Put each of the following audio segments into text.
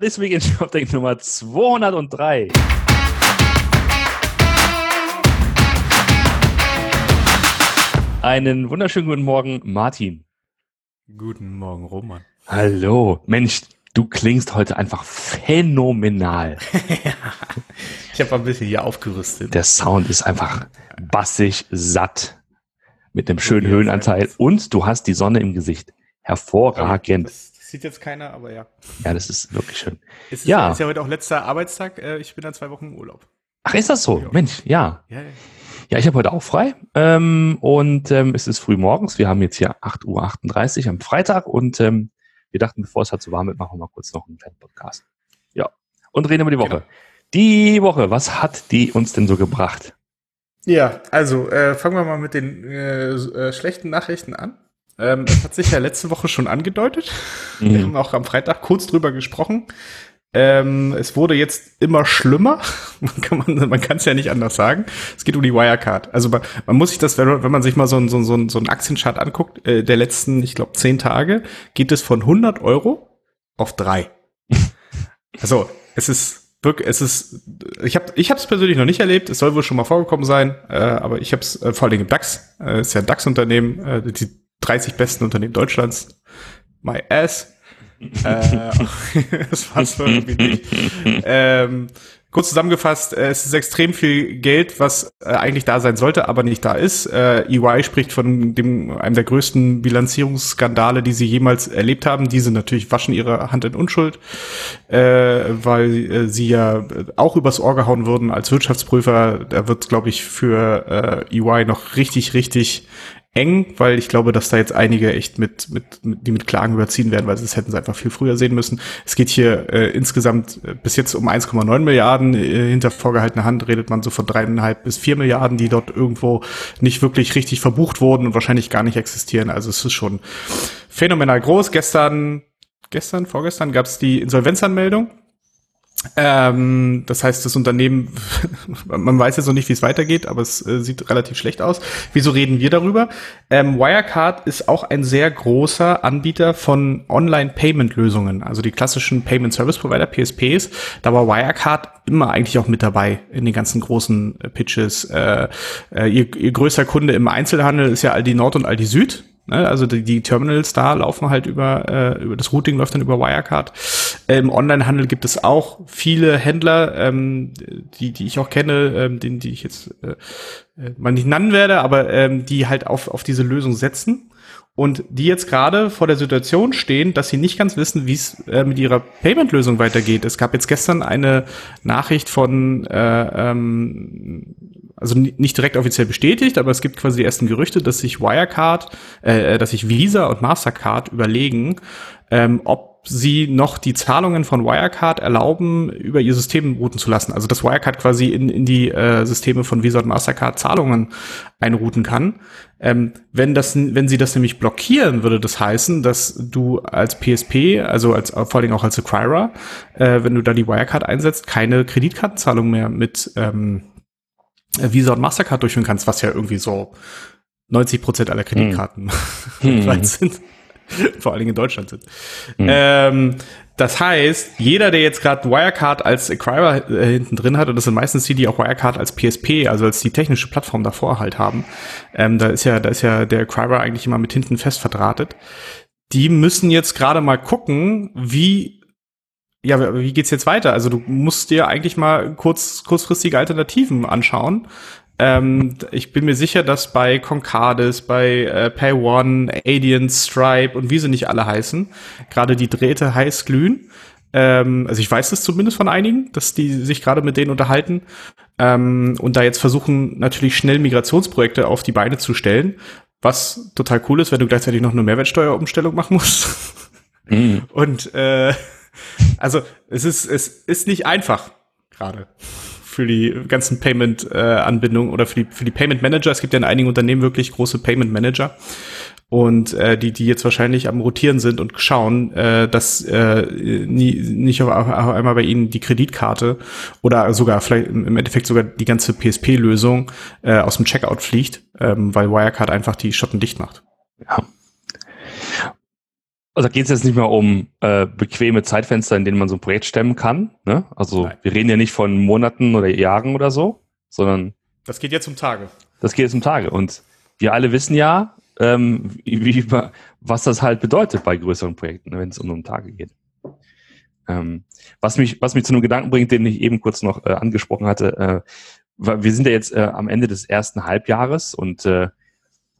This Week in Shopping Nummer 203. Einen wunderschönen guten Morgen, Martin. Guten Morgen, Roman. Hallo. Mensch, du klingst heute einfach phänomenal. ich habe ein bisschen hier aufgerüstet. Der Sound ist einfach bassig, satt, mit einem schönen Höhenanteil und du hast die Sonne im Gesicht. Hervorragend. Das, das sieht jetzt keiner, aber ja. Ja, das ist wirklich schön. Es ist Ja. ist ja heute auch letzter Arbeitstag. Äh, Ich bin dann zwei Wochen im Urlaub. Ach, ist das so? Ja. Mensch, ja. Ja, ja. Ja, ich habe heute auch frei ähm, und ähm, es ist früh morgens. Wir haben jetzt hier 8.38 Uhr am Freitag und ähm, wir dachten, bevor es halt so warm wird, machen wir mal kurz noch einen kleinen Podcast. Ja, und reden über die Woche. Genau. Die Woche, was hat die uns denn so gebracht? Ja, also äh, fangen wir mal mit den äh, äh, schlechten Nachrichten an. Ähm, das hat sich ja letzte Woche schon angedeutet. Wir Mhm. haben auch am Freitag kurz drüber gesprochen. Ähm, es wurde jetzt immer schlimmer. Man kann es ja nicht anders sagen. Es geht um die Wirecard. Also man, man muss sich das, wenn man, wenn man sich mal so einen so, so, so einen Aktienchart anguckt, äh, der letzten, ich glaube, zehn Tage, geht es von 100 Euro auf drei. Also es ist wirklich, es ist, ich habe ich es persönlich noch nicht erlebt. Es soll wohl schon mal vorgekommen sein, äh, aber ich habe es äh, vor allem im DAX. Äh, ist ja ein DAX-Unternehmen, äh, die 30 besten Unternehmen Deutschlands. My ass. äh, das war's so irgendwie nicht. Ähm, kurz zusammengefasst, äh, es ist extrem viel Geld, was äh, eigentlich da sein sollte, aber nicht da ist. Äh, EY spricht von dem, einem der größten Bilanzierungsskandale, die sie jemals erlebt haben. Diese natürlich waschen ihre Hand in Unschuld, äh, weil äh, sie ja auch übers Ohr gehauen würden als Wirtschaftsprüfer. Da wird, glaube ich, für äh, EY noch richtig, richtig eng, weil ich glaube, dass da jetzt einige echt mit, mit, mit die mit Klagen überziehen werden, weil das hätten sie einfach viel früher sehen müssen. Es geht hier äh, insgesamt äh, bis jetzt um 1,9 Milliarden. Äh, hinter vorgehaltener Hand redet man so von dreieinhalb bis vier Milliarden, die dort irgendwo nicht wirklich richtig verbucht wurden und wahrscheinlich gar nicht existieren. Also es ist schon phänomenal groß. Gestern, gestern, vorgestern gab es die Insolvenzanmeldung. Ähm, das heißt, das Unternehmen, man weiß jetzt noch nicht, wie es weitergeht, aber es äh, sieht relativ schlecht aus. Wieso reden wir darüber? Ähm, Wirecard ist auch ein sehr großer Anbieter von Online-Payment-Lösungen, also die klassischen Payment Service Provider, PSPs. Da war Wirecard immer eigentlich auch mit dabei in den ganzen großen äh, Pitches. Äh, äh, ihr, ihr größter Kunde im Einzelhandel ist ja Aldi Nord und Aldi Süd. Ne, Also die, die Terminals da laufen halt über, äh, über das Routing läuft dann über Wirecard. Im Onlinehandel gibt es auch viele Händler, ähm, die, die ich auch kenne, ähm, den, die ich jetzt äh, äh, mal nicht nennen werde, aber ähm, die halt auf, auf diese Lösung setzen und die jetzt gerade vor der Situation stehen, dass sie nicht ganz wissen, wie es äh, mit ihrer Payment-Lösung weitergeht. Es gab jetzt gestern eine Nachricht von, äh, ähm, also ni- nicht direkt offiziell bestätigt, aber es gibt quasi die ersten Gerüchte, dass sich Wirecard, äh, dass sich Visa und Mastercard überlegen, ähm, ob sie noch die Zahlungen von Wirecard erlauben, über ihr System routen zu lassen. Also dass Wirecard quasi in, in die äh, Systeme von Visa und Mastercard Zahlungen einrouten kann. Ähm, wenn das, wenn sie das nämlich blockieren, würde das heißen, dass du als PSP, also als vor allen Dingen auch als Acquirer, äh, wenn du da die Wirecard einsetzt, keine Kreditkartenzahlung mehr mit ähm, Visa und Mastercard durchführen kannst, was ja irgendwie so 90 Prozent aller Kreditkarten weltweit sind. Vor allen Dingen in Deutschland sind. Ähm, das heißt, jeder, der jetzt gerade Wirecard als Acquirer äh, hinten drin hat, und das sind meistens die, die auch Wirecard als PSP, also als die technische Plattform davor halt haben, ähm, da ist ja, da ist ja der Acquirer eigentlich immer mit hinten fest verdrahtet. Die müssen jetzt gerade mal gucken, wie ja, wie geht's jetzt weiter? Also du musst dir eigentlich mal kurz, kurzfristige Alternativen anschauen. Ähm, ich bin mir sicher, dass bei Concardis, bei äh, PayOne, Adient, Stripe und wie sie nicht alle heißen, gerade die Drähte heiß glühen. Ähm, also ich weiß es zumindest von einigen, dass die sich gerade mit denen unterhalten ähm, und da jetzt versuchen, natürlich schnell Migrationsprojekte auf die Beine zu stellen, was total cool ist, wenn du gleichzeitig noch eine Mehrwertsteuerumstellung machen musst. Mhm. Und äh, also es ist es ist nicht einfach gerade für die ganzen Payment äh, Anbindungen oder für die für die Payment Manager. Es gibt ja in einigen Unternehmen wirklich große Payment Manager und äh, die die jetzt wahrscheinlich am rotieren sind und schauen, äh, dass äh, nie, nicht auf, auf einmal bei ihnen die Kreditkarte oder sogar vielleicht im Endeffekt sogar die ganze PSP Lösung äh, aus dem Checkout fliegt, ähm, weil Wirecard einfach die Schotten dicht macht. Ja. Also geht es jetzt nicht mehr um äh, bequeme Zeitfenster, in denen man so ein Projekt stemmen kann. Ne? Also Nein. wir reden ja nicht von Monaten oder Jahren oder so, sondern das geht jetzt um Tage. Das geht jetzt um Tage. Und wir alle wissen ja, ähm, wie, wie, was das halt bedeutet bei größeren Projekten, wenn es um, um Tage geht. Ähm, was, mich, was mich zu einem Gedanken bringt, den ich eben kurz noch äh, angesprochen hatte. Äh, wir sind ja jetzt äh, am Ende des ersten Halbjahres und äh,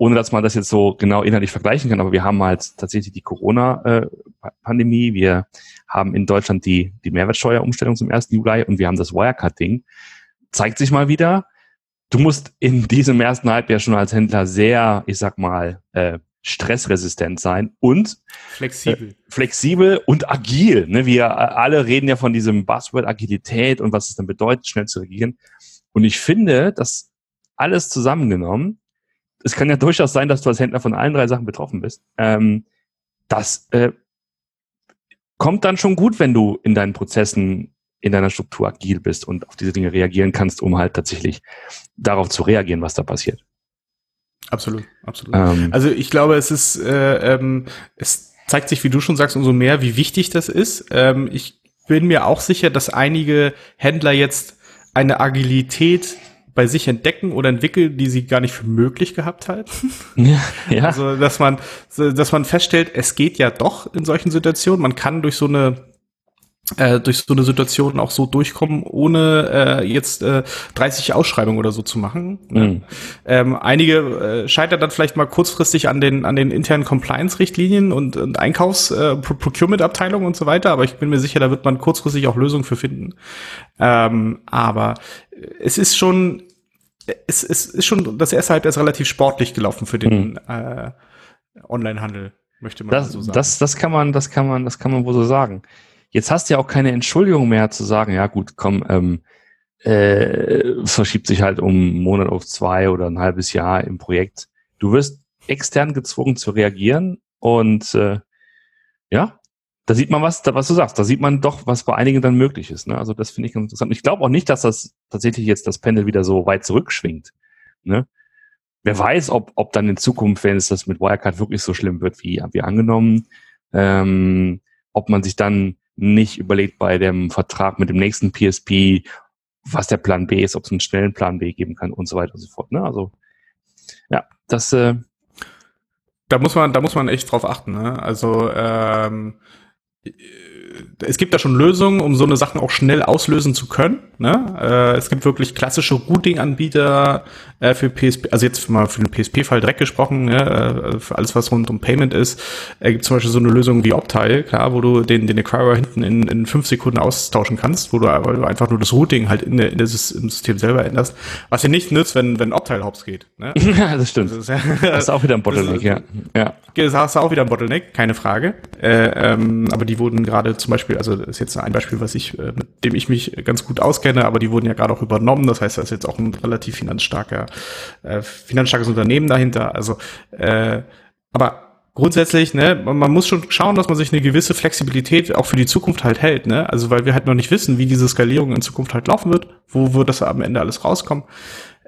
ohne dass man das jetzt so genau inhaltlich vergleichen kann, aber wir haben halt tatsächlich die Corona-Pandemie, wir haben in Deutschland die, die Mehrwertsteuerumstellung zum 1. Juli und wir haben das Wirecard-Ding. Zeigt sich mal wieder, du musst in diesem ersten Halbjahr schon als Händler sehr, ich sag mal, äh, stressresistent sein und flexibel. Äh, flexibel und agil. Ne? Wir alle reden ja von diesem Buzzword Agilität und was es dann bedeutet, schnell zu regieren. Und ich finde, dass alles zusammengenommen es kann ja durchaus sein, dass du als Händler von allen drei Sachen betroffen bist. Ähm, das äh, kommt dann schon gut, wenn du in deinen Prozessen, in deiner Struktur agil bist und auf diese Dinge reagieren kannst, um halt tatsächlich darauf zu reagieren, was da passiert. Absolut, absolut. Ähm, also ich glaube, es ist, äh, ähm, es zeigt sich, wie du schon sagst, umso mehr, wie wichtig das ist. Ähm, ich bin mir auch sicher, dass einige Händler jetzt eine Agilität bei sich entdecken oder entwickeln, die sie gar nicht für möglich gehabt halten. Ja, ja. Also, dass man, dass man feststellt, es geht ja doch in solchen Situationen. Man kann durch so eine äh, durch so eine Situation auch so durchkommen, ohne äh, jetzt äh, 30 Ausschreibungen oder so zu machen. Mhm. Ähm, einige äh, scheitern dann vielleicht mal kurzfristig an den an den internen Compliance-Richtlinien und, und Einkaufs äh, Procurement-Abteilungen und so weiter, aber ich bin mir sicher, da wird man kurzfristig auch Lösungen für finden. Ähm, aber es ist schon es, es ist schon das erste Halbjahr ist relativ sportlich gelaufen für den mhm. äh, Online-Handel, möchte man das, so sagen. Das, das kann man, das kann man, das kann man wohl so sagen. Jetzt hast du ja auch keine Entschuldigung mehr zu sagen, ja gut, komm, ähm, äh, verschiebt sich halt um einen Monat auf zwei oder ein halbes Jahr im Projekt. Du wirst extern gezwungen zu reagieren und äh, ja, da sieht man was, was du sagst, da sieht man doch, was bei einigen dann möglich ist. Ne? Also das finde ich ganz interessant. Ich glaube auch nicht, dass das tatsächlich jetzt das Pendel wieder so weit zurückschwingt. Ne? Wer weiß, ob, ob dann in Zukunft, wenn es das mit Wirecard wirklich so schlimm wird, wie, wie angenommen, ähm, ob man sich dann nicht überlegt bei dem Vertrag mit dem nächsten PSP, was der Plan B ist, ob es einen schnellen Plan B geben kann und so weiter und so fort. Ne? Also ja, das äh, da muss man, da muss man echt drauf achten. Ne? Also ähm, es gibt da schon Lösungen, um so eine Sachen auch schnell auslösen zu können. Ne? Äh, es gibt wirklich klassische Routing-Anbieter äh, für PSP, also jetzt mal für den PSP-Fall direkt gesprochen, ne? äh, für alles, was rund um Payment ist, äh, gibt zum Beispiel so eine Lösung wie Optile, klar, wo du den, den Acquirer hinten in, in fünf Sekunden austauschen kannst, wo du, du einfach nur das Routing halt in, der, in das, im System selber änderst, was dir nicht nützt, wenn, wenn Optile hops geht. Ne? ja, das stimmt. Das ist, ja, das ist auch wieder ein Bottleneck, ja. ja. Das hast du auch wieder ein Bottleneck, keine Frage. Äh, ähm, aber die wurden gerade zum Beispiel, also das ist jetzt ein Beispiel, was ich, äh, mit dem ich mich ganz gut auskenne, aber die wurden ja gerade auch übernommen. Das heißt, da ist jetzt auch ein relativ finanzstarker, äh, finanzstarkes Unternehmen dahinter. Also, äh, aber grundsätzlich, ne, man muss schon schauen, dass man sich eine gewisse Flexibilität auch für die Zukunft halt hält, ne? Also weil wir halt noch nicht wissen, wie diese Skalierung in Zukunft halt laufen wird, wo wird das am Ende alles rauskommen.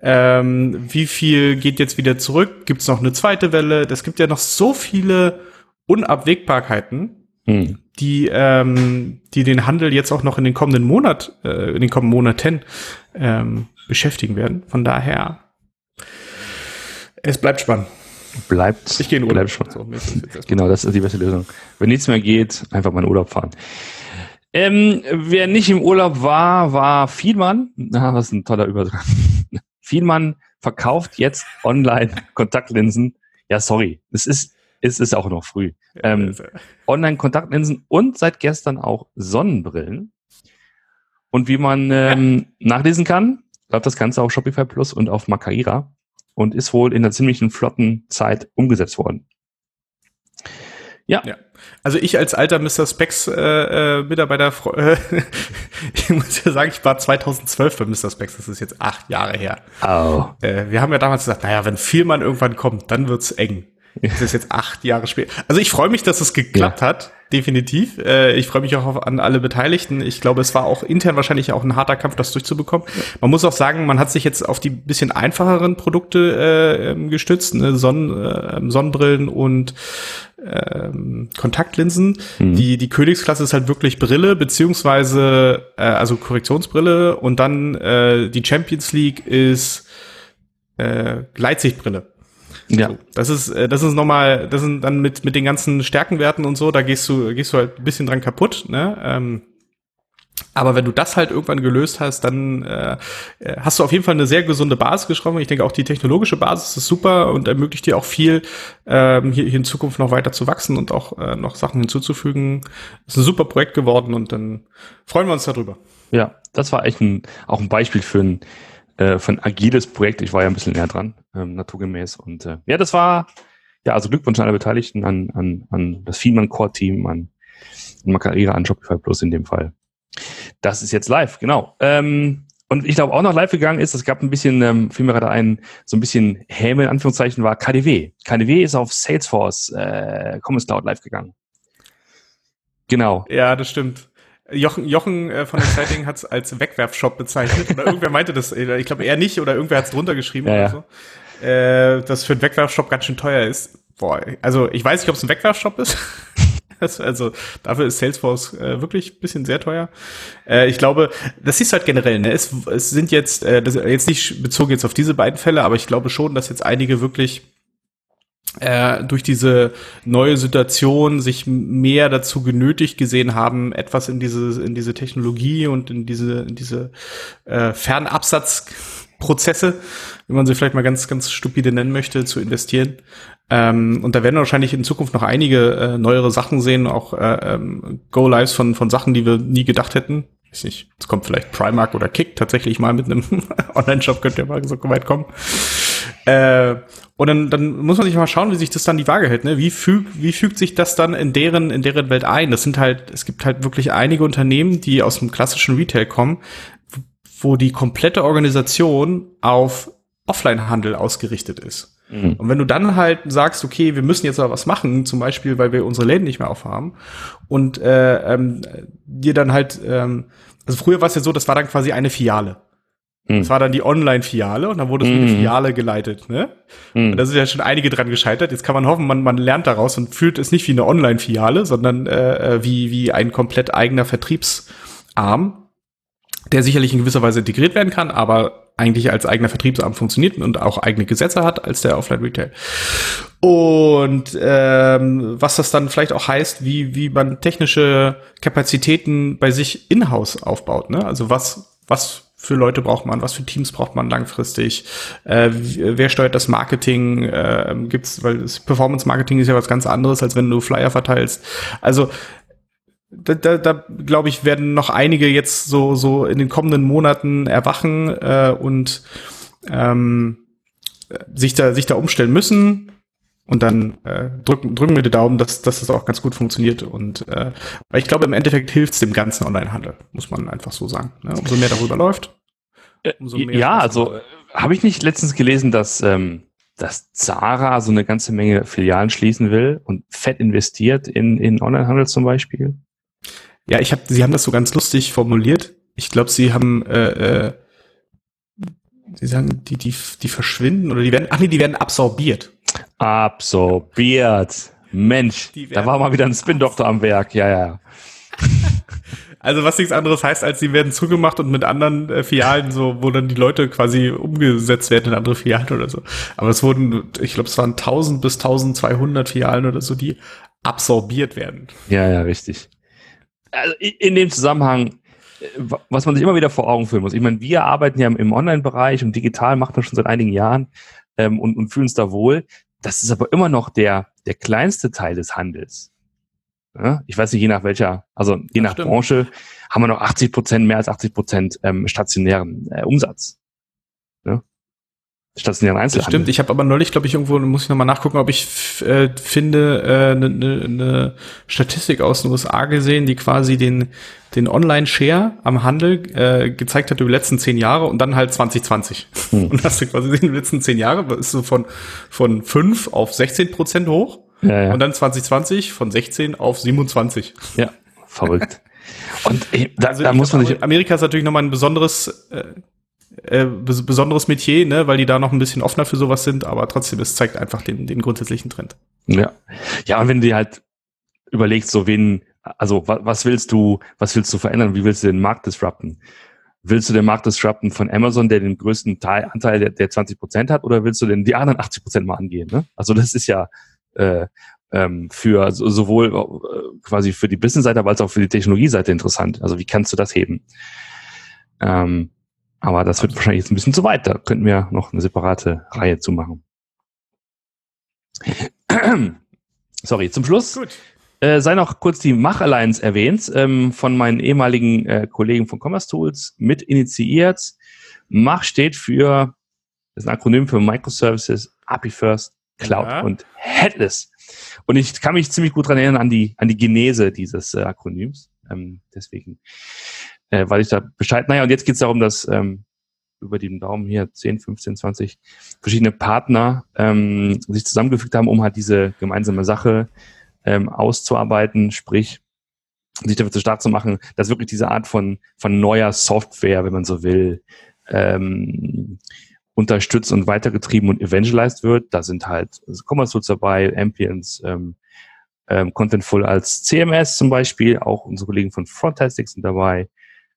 Ähm, wie viel geht jetzt wieder zurück? Gibt es noch eine zweite Welle? Es gibt ja noch so viele Unabwägbarkeiten, hm. die, ähm, die den Handel jetzt auch noch in den kommenden Monat, äh, in den kommenden Monaten ähm, beschäftigen werden. Von daher, es bleibt spannend. Bleibt, ich gehe in Urlaub. Bleibt so, genau, das ist die beste Lösung. Wenn nichts mehr geht, einfach mal in Urlaub fahren. Ähm, wer nicht im Urlaub war, war Vielmann. Na, was ein toller Übertrag. Vielmann verkauft jetzt online Kontaktlinsen. Ja, sorry, es ist ist es auch noch früh. Ähm, Online-Kontaktlinsen und seit gestern auch Sonnenbrillen. Und wie man ähm, ja. nachlesen kann, läuft das Ganze auf Shopify Plus und auf Makaira und ist wohl in einer ziemlichen flotten Zeit umgesetzt worden. Ja. ja. Also ich als alter Mr. Specs äh, äh, Mitarbeiter, äh, ich muss ja sagen, ich war 2012 bei Mr. Specs, das ist jetzt acht Jahre her. Oh. Äh, wir haben ja damals gesagt, naja, wenn Vielmann irgendwann kommt, dann wird's eng. Es ist jetzt acht Jahre später. Also ich freue mich, dass es geklappt ja. hat, definitiv. Äh, ich freue mich auch auf, an alle Beteiligten. Ich glaube, es war auch intern wahrscheinlich auch ein harter Kampf, das durchzubekommen. Man muss auch sagen, man hat sich jetzt auf die bisschen einfacheren Produkte äh, ähm, gestützt, ne? Sonnen, äh, Sonnenbrillen und ähm, Kontaktlinsen. Mhm. Die, die Königsklasse ist halt wirklich Brille, beziehungsweise äh, also Korrektionsbrille und dann äh, die Champions League ist äh, Gleitsichtbrille. Ja. So, das ist, äh, das ist nochmal, das sind dann mit, mit den ganzen Stärkenwerten und so, da gehst du, gehst du halt ein bisschen dran kaputt, ne? Ähm, aber wenn du das halt irgendwann gelöst hast, dann äh, äh, hast du auf jeden Fall eine sehr gesunde Basis geschrieben. Ich denke auch die technologische Basis ist super und ermöglicht dir auch viel, ähm, hier, hier in Zukunft noch weiter zu wachsen und auch äh, noch Sachen hinzuzufügen. Ist ein super Projekt geworden und dann freuen wir uns darüber. Ja, das war echt ein, auch ein Beispiel für ein, äh, für ein agiles Projekt. Ich war ja ein bisschen näher dran, ähm, naturgemäß. Und äh, ja, das war, ja, also Glückwunsch an alle Beteiligten, an, an, an das Feedman Core Team, an, an Makarira, an Shopify Plus in dem Fall. Das ist jetzt live, genau. Ähm, und ich glaube auch noch live gegangen ist, es gab ein bisschen, ähm, fiel mir gerade ein, so ein bisschen Häme in Anführungszeichen war KDW. KDW ist auf Salesforce äh, Commerce Cloud live gegangen. Genau. Ja, das stimmt. Jochen, Jochen äh, von Exciting hat es als Wegwerfshop bezeichnet. Oder irgendwer meinte das, ich glaube er nicht, oder irgendwer hat es drunter geschrieben ja, oder so. Äh, dass für einen Wegwerfshop ganz schön teuer ist. Boah, also ich weiß nicht, ob es ein Wegwerfshop ist. also dafür ist Salesforce äh, wirklich bisschen sehr teuer. Äh, ich glaube, das ist halt generell, ne? Es, es sind jetzt, äh, das, jetzt nicht bezogen jetzt auf diese beiden Fälle, aber ich glaube schon, dass jetzt einige wirklich äh, durch diese neue Situation sich mehr dazu genötigt gesehen haben, etwas in diese in diese Technologie und in diese in diese äh, Fernabsatzprozesse, wie man sie vielleicht mal ganz ganz stupide nennen möchte, zu investieren. Ähm, und da werden wir wahrscheinlich in Zukunft noch einige äh, neuere Sachen sehen, auch äh, ähm, Go-Lives von von Sachen, die wir nie gedacht hätten. Ich weiß nicht, jetzt kommt vielleicht Primark oder Kick tatsächlich mal mit einem Online-Shop, könnte ja mal so weit kommen. Äh, und dann, dann muss man sich mal schauen, wie sich das dann die Waage hält. Ne? Wie, füg, wie fügt sich das dann in deren, in deren Welt ein? Das sind halt, es gibt halt wirklich einige Unternehmen, die aus dem klassischen Retail kommen, wo die komplette Organisation auf Offline-Handel ausgerichtet ist. Mhm. Und wenn du dann halt sagst, okay, wir müssen jetzt aber was machen, zum Beispiel, weil wir unsere Läden nicht mehr aufhaben, und äh, ähm, dir dann halt, ähm, also früher war es ja so, das war dann quasi eine Filiale. Hm. Das war dann die Online-Filiale und dann wurde es mm. eine hm. Filiale geleitet. Ne? Mm. Und da sind ja schon einige dran gescheitert. Jetzt kann man hoffen, man, man lernt daraus und fühlt es nicht wie eine Online-Filiale, sondern äh, äh, wie, wie ein komplett eigener Vertriebsarm, der sicherlich in gewisser Weise integriert werden kann, aber eigentlich als eigener Vertriebsarm funktioniert und auch eigene Gesetze hat als der Offline-Retail. Und ähm, was das dann vielleicht auch heißt, wie, wie man technische Kapazitäten bei sich in-house aufbaut. Ne? Also was, was für Leute braucht man, was für Teams braucht man langfristig, äh, wer steuert das Marketing, äh, gibt's, weil das Performance Marketing ist ja was ganz anderes, als wenn du Flyer verteilst. Also da, da, da glaube ich, werden noch einige jetzt so, so in den kommenden Monaten erwachen äh, und ähm, sich da, sich da umstellen müssen. Und dann äh, drücken, drücken wir die Daumen, dass, dass das auch ganz gut funktioniert. Und äh, ich glaube, im Endeffekt hilft es dem ganzen Onlinehandel, muss man einfach so sagen. Ne? Umso mehr darüber läuft, äh, umso mehr. Ja, also habe ich nicht letztens gelesen, dass, ähm, dass Zara so eine ganze Menge Filialen schließen will und fett investiert in, in Onlinehandel zum Beispiel? Ja, ich habe, sie haben das so ganz lustig formuliert. Ich glaube, sie haben äh, äh, sie sagen, die, die, die verschwinden oder die werden, ach nee, die werden absorbiert. Absorbiert. Mensch, da war mal wieder ein Spin-Doktor am Werk. Ja, ja. Also was nichts anderes heißt, als sie werden zugemacht und mit anderen äh, Filialen so, wo dann die Leute quasi umgesetzt werden in andere Filialen oder so. Aber es wurden, ich glaube, es waren 1000 bis 1200 Filialen oder so, die absorbiert werden. Ja, ja, richtig. Also in dem Zusammenhang, äh, was man sich immer wieder vor Augen führen muss. Ich meine, wir arbeiten ja im Online-Bereich und digital macht man schon seit einigen Jahren ähm, und, und fühlen uns da wohl. Das ist aber immer noch der, der kleinste Teil des Handels. Ja, ich weiß nicht, je nach welcher, also je das nach stimmt. Branche, haben wir noch 80 Prozent, mehr als 80 Prozent ähm, stationären äh, Umsatz. Stationären Einzelhandel. Das stimmt, ich habe aber neulich, glaube ich, irgendwo, muss ich nochmal nachgucken, ob ich äh, finde, eine äh, ne, ne, ne Statistik aus den USA gesehen, die quasi den, den Online-Share am Handel äh, gezeigt hat über die letzten zehn Jahre und dann halt 2020. Hm. Und hast du quasi in den letzten zehn Jahren, ist so von, von fünf auf 16 Prozent hoch. Ja, ja. Und dann 2020 von 16 auf 27. Ja, verrückt. Und äh, da, also da muss man nicht. Amerika ist natürlich nochmal ein besonderes, äh, äh, besonderes Metier, ne, weil die da noch ein bisschen offener für sowas sind, aber trotzdem, es zeigt einfach den, den grundsätzlichen Trend. Ja. Ja, und wenn du dir halt überlegst, so wen, also was, was willst du, was willst du verändern, wie willst du den Markt disrupten? Willst du den Markt disrupten von Amazon, der den größten Teil, Anteil der, der 20 Prozent hat, oder willst du denn die anderen 80 Prozent mal angehen? Ne? Also das ist ja äh, ähm, für sowohl äh, quasi für die Business-Seite, als auch für die Technologie-Seite interessant. Also wie kannst du das heben? Ähm, aber das wird wahrscheinlich jetzt ein bisschen zu weit. Da könnten wir noch eine separate Reihe zu machen. Sorry, zum Schluss. Gut. Äh, sei noch kurz die Mach Alliance erwähnt, ähm, von meinen ehemaligen äh, Kollegen von Commerce Tools mit initiiert. Mach steht für, das ist ein Akronym für Microservices, API First, Cloud ja. und Headless. Und ich kann mich ziemlich gut dran erinnern an die, an die Genese dieses äh, Akronyms. Ähm, deswegen, äh, weil ich da Bescheid, naja, und jetzt geht es darum, dass ähm, über den Daumen hier 10, 15, 20 verschiedene Partner ähm, sich zusammengefügt haben, um halt diese gemeinsame Sache ähm, auszuarbeiten, sprich sich dafür zu stark zu machen, dass wirklich diese Art von, von neuer Software, wenn man so will, ähm, unterstützt und weitergetrieben und evangelized wird. Da sind halt Commerce Tools dabei, Ampions, ähm, ähm, Contentful als CMS zum Beispiel, auch unsere Kollegen von Frontastic sind dabei,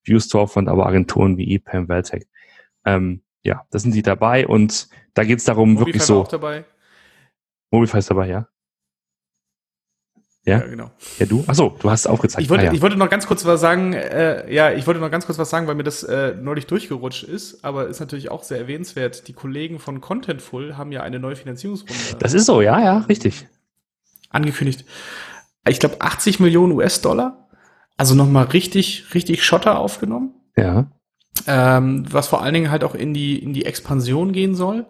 Viewstorefront, aber Agenturen wie EPAM, Valtech. Ähm, ja, da sind die dabei und da geht es darum, Mobify wirklich so. Auch dabei. Mobify ist dabei, ja. Ja? ja, genau. Ja, du? Achso, du hast aufgezeigt. Ich wollte, ah, ja. ich wollte noch ganz kurz was sagen, äh, ja, ich wollte noch ganz kurz was sagen, weil mir das äh, neulich durchgerutscht ist, aber ist natürlich auch sehr erwähnenswert. Die Kollegen von Contentful haben ja eine neue Finanzierungsrunde. Das ist so, ja, ja, richtig. Angekündigt. Ich glaube 80 Millionen US-Dollar. Also nochmal richtig, richtig Schotter aufgenommen. Ja. Ähm, was vor allen Dingen halt auch in die, in die Expansion gehen soll.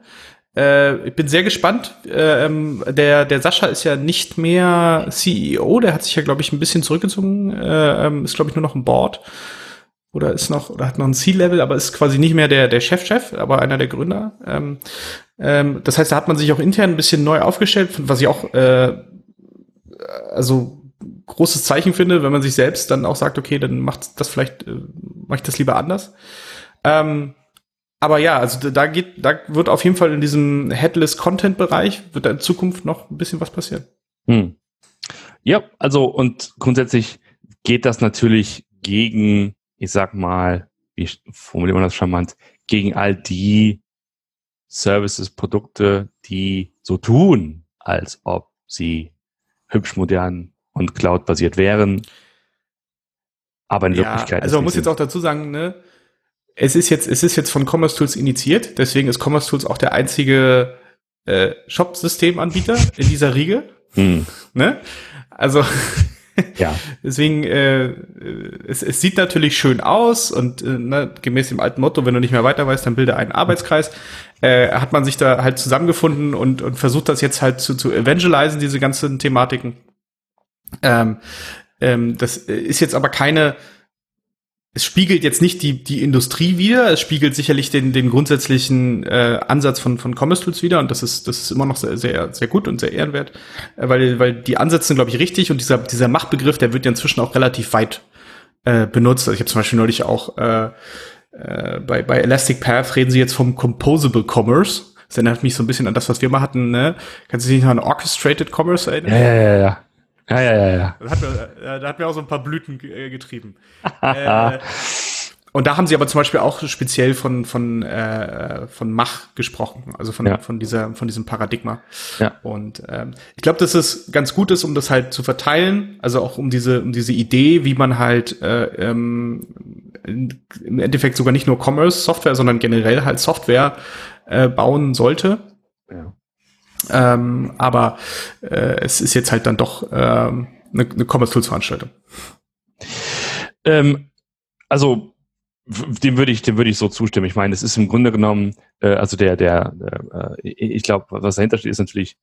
Äh, ich bin sehr gespannt. Äh, ähm, der, der Sascha ist ja nicht mehr CEO, der hat sich ja, glaube ich, ein bisschen zurückgezogen, äh, ähm, ist, glaube ich, nur noch ein Board. Oder ist noch, oder hat noch ein C-Level, aber ist quasi nicht mehr der, der Chef-Chef, aber einer der Gründer. Ähm, ähm, das heißt, da hat man sich auch intern ein bisschen neu aufgestellt, was ich auch, äh, also großes Zeichen finde, wenn man sich selbst dann auch sagt, okay, dann macht das vielleicht, äh, mache ich das lieber anders. Ähm, aber ja, also da geht, da wird auf jeden Fall in diesem Headless Content Bereich wird da in Zukunft noch ein bisschen was passieren. Hm. Ja, also und grundsätzlich geht das natürlich gegen, ich sag mal, wie formuliert man das charmant, gegen all die Services, Produkte, die so tun, als ob sie hübsch modern und cloud-basiert wären. Aber in ja, Wirklichkeit. Also man muss jetzt auch dazu sagen, ne, es ist jetzt, es ist jetzt von Commerce Tools initiiert, deswegen ist Commerce Tools auch der einzige äh, Shop-Systemanbieter in dieser Riege. Hm. Ne? Also ja. deswegen, äh, es, es sieht natürlich schön aus und äh, ne, gemäß dem alten Motto, wenn du nicht mehr weiter weißt, dann bilde einen Arbeitskreis. Äh, hat man sich da halt zusammengefunden und, und versucht das jetzt halt zu, zu evangelisen, diese ganzen Thematiken. Ähm, ähm, das ist jetzt aber keine es spiegelt jetzt nicht die, die Industrie wieder, es spiegelt sicherlich den, den grundsätzlichen äh, Ansatz von, von Commerce Tools wieder und das ist, das ist immer noch sehr, sehr, sehr gut und sehr ehrenwert, äh, weil, weil die Ansätze sind, glaube ich, richtig und dieser, dieser Machtbegriff, der wird ja inzwischen auch relativ weit äh, benutzt. Also ich habe zum Beispiel neulich auch äh, äh, bei, bei Elastic Path reden sie jetzt vom Composable Commerce. Das erinnert mich so ein bisschen an das, was wir mal hatten, ne? Kannst du dich noch an Orchestrated Commerce erinnern? Ja, ja, ja, ja. Ja, ja, ja, ja. Da hat mir, da hat mir auch so ein paar Blüten äh, getrieben. äh, und da haben sie aber zum Beispiel auch speziell von von äh, von Mach gesprochen, also von ja. von dieser von diesem Paradigma. Ja. Und ähm, ich glaube, dass es ganz gut ist, um das halt zu verteilen, also auch um diese um diese Idee, wie man halt äh, ähm, im Endeffekt sogar nicht nur Commerce Software, sondern generell halt Software äh, bauen sollte. Ja. Ähm, aber äh, es ist jetzt halt dann doch ähm, eine, eine Commerce Tools Veranstaltung. Ähm, also Dem würde ich, dem würde ich so zustimmen. Ich meine, es ist im Grunde genommen, äh, also der, der, der äh, ich glaube, was dahinter steht, ist natürlich,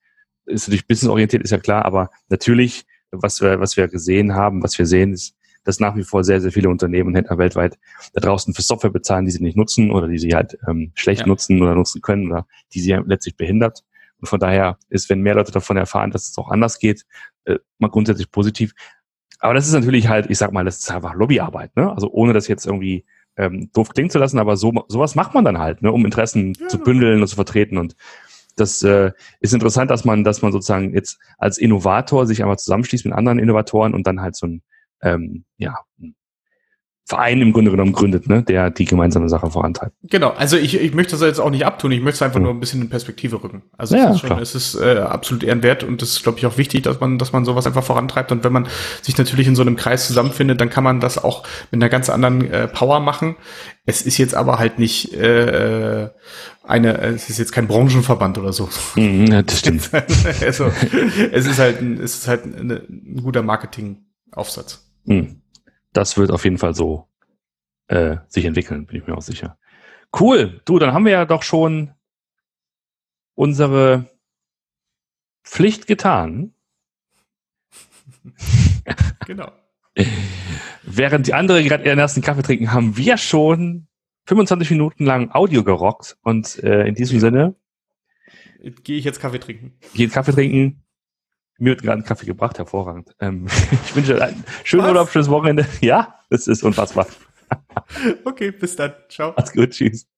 ist natürlich businessorientiert, ist ja klar, aber natürlich, was wir, was wir gesehen haben, was wir sehen, ist, dass nach wie vor sehr, sehr viele Unternehmen und Händler weltweit da draußen für Software bezahlen, die sie nicht nutzen oder die sie halt ähm, schlecht ja. nutzen oder nutzen können oder die sie letztlich behindert. Und von daher ist, wenn mehr Leute davon erfahren, dass es auch anders geht, äh, mal grundsätzlich positiv. Aber das ist natürlich halt, ich sag mal, das ist einfach Lobbyarbeit, ne? Also ohne das jetzt irgendwie ähm, doof klingen zu lassen, aber so sowas macht man dann halt, ne, um Interessen ja. zu bündeln und zu vertreten. Und das äh, ist interessant, dass man, dass man sozusagen jetzt als Innovator sich einmal zusammenschließt mit anderen Innovatoren und dann halt so ein ähm, ja, Verein im Grunde genommen gründet, ne, der die gemeinsame Sache vorantreibt. Genau, also ich, ich möchte das jetzt auch nicht abtun, ich möchte es einfach mhm. nur ein bisschen in Perspektive rücken. Also ja, es ist, schon, es ist äh, absolut ehrenwert und es ist, glaube ich, auch wichtig, dass man, dass man sowas einfach vorantreibt. Und wenn man sich natürlich in so einem Kreis zusammenfindet, dann kann man das auch mit einer ganz anderen äh, Power machen. Es ist jetzt aber halt nicht äh, eine, es ist jetzt kein Branchenverband oder so. Mhm, ja, das stimmt. also, es ist halt ein, es ist halt eine, ein guter Marketingaufsatz. Mhm das wird auf jeden Fall so äh, sich entwickeln, bin ich mir auch sicher. Cool. Du, dann haben wir ja doch schon unsere Pflicht getan. genau. Während die anderen gerade ihren ersten Kaffee trinken, haben wir schon 25 Minuten lang Audio gerockt. Und äh, in diesem Sinne gehe ich jetzt Kaffee trinken. Gehe Kaffee trinken. Mir wird gerade einen Kaffee gebracht, hervorragend. Ähm, ich wünsche einen schönen Was? Urlaub, schönes Wochenende. Ja, das ist unfassbar. okay, bis dann. Ciao. Alles gut, tschüss.